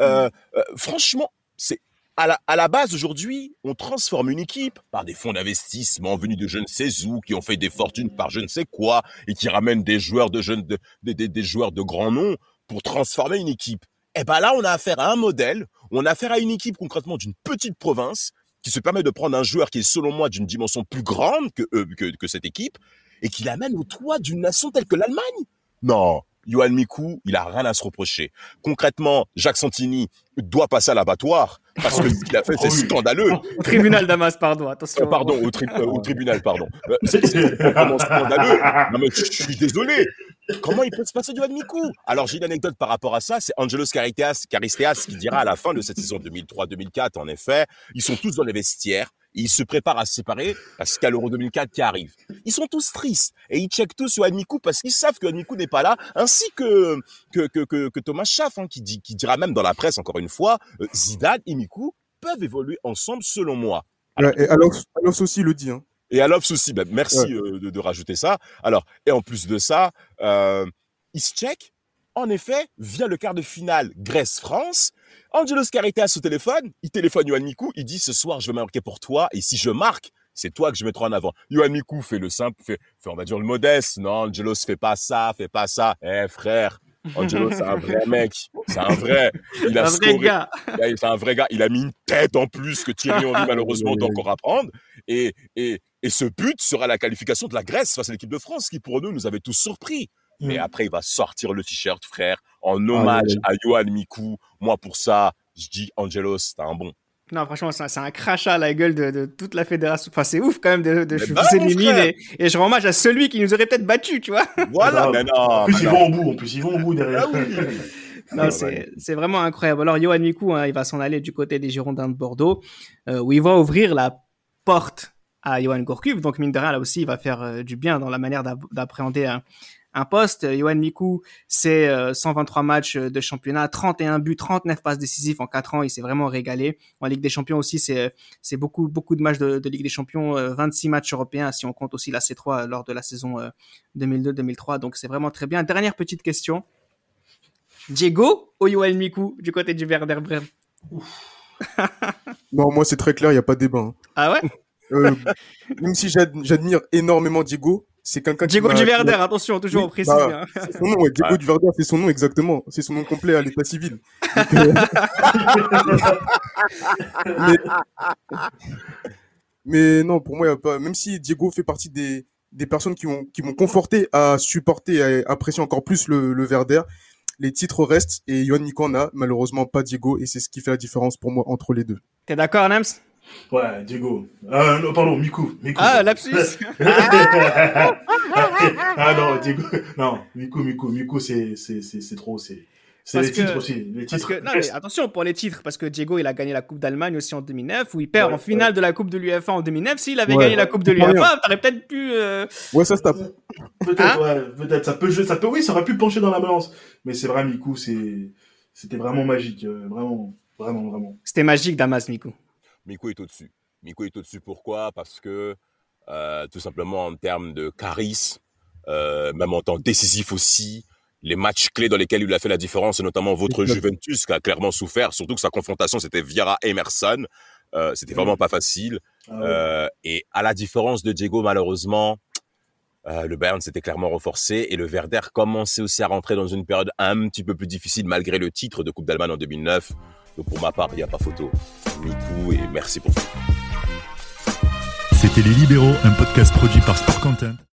Euh, euh, franchement, c'est à la, base aujourd'hui, on transforme une équipe par des fonds d'investissement venus de je ne sais où, qui ont fait des fortunes par je ne sais quoi, et qui ramènent des joueurs de jeunes, de, des, joueurs de grands noms pour transformer une équipe. Et ben là, on a affaire à un modèle, on a affaire à une équipe concrètement d'une petite province qui se permet de prendre un joueur qui est selon moi d'une dimension plus grande que, que, que cette équipe et qui l'amène au toit d'une nation telle que l'Allemagne. Non, Johan Mikou, il a rien à se reprocher. Concrètement, Jacques Santini doit passer à l'abattoir parce que ce qu'il a fait, c'est Oh scandaleux. Au tribunal, Damas, pardon, attention. Pardon, au, tri- euh, au tribunal, pardon. Euh, C'est vraiment scandaleux. Non, mais je suis désolé. Comment il peut se passer du Mikou Alors, j'ai une anecdote par rapport à ça. C'est Angelos Caristeas, Caristeas qui dira à la fin de cette saison 2003-2004, en effet, ils sont tous dans les vestiaires. Ils se préparent à se séparer parce qu'il y a l'Euro 2004 qui arrive. Ils sont tous tristes et ils checkent tous sur Mikou parce qu'ils savent que Mikou n'est pas là, ainsi que que que que, que Thomas Schaff hein, qui dit qui dira même dans la presse encore une fois, euh, Zidane et Mikou peuvent évoluer ensemble selon moi. Ouais, et Alox, Alox aussi le dit. Hein. Et à l'Obs aussi, ben, merci euh, de, de rajouter ça. Alors, et en plus de ça, euh, il se check. En effet, via le quart de finale Grèce-France, Angelos Caritas au téléphone, il téléphone Yohan Mikou, il dit ce soir je vais marquer pour toi et si je marque, c'est toi que je mettrai en avant. Yohan Mikou fait le simple, fait, fait on va dire le modeste. Non, Angelos fais pas ça, fais pas ça. Eh frère, Angelos c'est un vrai mec, c'est un vrai. Il a Un vrai gars. C'est un vrai gars. Il a mis une tête en plus que Thierry Henry, malheureusement, doit encore apprendre. Et, et, et ce but sera la qualification de la Grèce face à l'équipe de France, qui pour nous, nous avait tous surpris. Mais Mm. après, il va sortir le t-shirt, frère, en hommage à Johan Mikou. Moi, pour ça, je dis, Angelos, t'es un bon. Non, franchement, c'est un, crachat à la gueule de, de toute la fédération. Enfin, c'est ouf quand même de, de je bah, frère. et, et je rends hommage à celui qui nous aurait peut-être battu, tu vois. Voilà, mais non. En plus, mais ils non. vont au bout. En plus, ils vont au bout derrière. Ah oui. Non, Ouais, c'est vraiment incroyable. Alors, Johan Mikou, hein, il va s'en aller du côté des Girondins de Bordeaux, euh, où il va ouvrir la porte à Johan Gourcuff. Donc, mine de rien, là aussi, il va faire euh, du bien dans la manière d'appréhender un, un poste. Euh, Johan Mikou, c'est euh, 123 matchs euh, de championnat, 31 buts, 39 passes décisives en 4 ans. Il s'est vraiment régalé. En Ligue des Champions aussi, c'est c'est beaucoup, beaucoup de matchs de, de Ligue des Champions, euh, 26 matchs européens si on compte aussi la C3 lors de la saison euh, 2002-2003. Donc, c'est vraiment très bien. Dernière petite question. Diego ou Yoel Miku du côté du Werder Bremen Non, moi, c'est très clair, il n'y a pas de débat. hein. Ah ouais? Euh, même si j'ad- j'admire énormément Diego, c'est quelqu'un qui. Diego m'a- du qui m'a- Werder, attention, toujours Oui, on précise bah, son nom, ouais, Diego c'est son nom exactement. C'est son nom complet à l'état civil. Donc, euh, mais... mais non, pour moi, y a pas. Même si Diego fait partie des, des personnes qui m'ont qui m'ont conforté à supporter et à apprécier encore plus le, le Werder, les titres restent et Yohan Nico en a malheureusement pas Diego et c'est ce qui fait la différence pour moi entre les deux. T'es d'accord, Nams? Ouais, Diego. Euh, non, pardon, Miku. Miku. Ah, lapsus ah non, Diego. Non, Miku, Miku, Miku, c'est, c'est, c'est, c'est trop, c'est, les titres aussi. Les titres. que, non, mais attention pour les titres, parce que Diego, il a gagné la Coupe d'Allemagne aussi en 2009, où il perd Ouais, en finale de la Coupe de l'UEFA en 2009. S'il avait Ouais, gagné la Coupe de l'UEFA, t'aurais peut-être pu. euh, Ouais, ça se tape. Peut-être, Hein ouais, peut-être. Ça peut, ça peut, oui, ça aurait pu pencher dans la balance. Mais c'est vrai, Miku, c'est, c'était vraiment magique. euh, vraiment, vraiment, vraiment. C'était magique, Damas, Miku. Miko est au-dessus. Miko est au-dessus pourquoi? Parce que euh, tout simplement en termes de charisme, euh, même en temps décisif aussi, les matchs clés dans lesquels il a fait la différence, et notamment votre. Juventus qui a clairement souffert, surtout que sa confrontation c'était Viera Emerson, euh, c'était vraiment pas facile. Ah ouais. Et à la différence de Diego, malheureusement, euh, le Bayern s'était clairement renforcé et le Werder commençait aussi à rentrer dans une période un petit peu plus difficile malgré le titre de Coupe d'Allemagne en 2009. Donc pour ma part, il n'y a pas photo. Merci pour. C'était Les Libéraux, un podcast produit par Sport Content.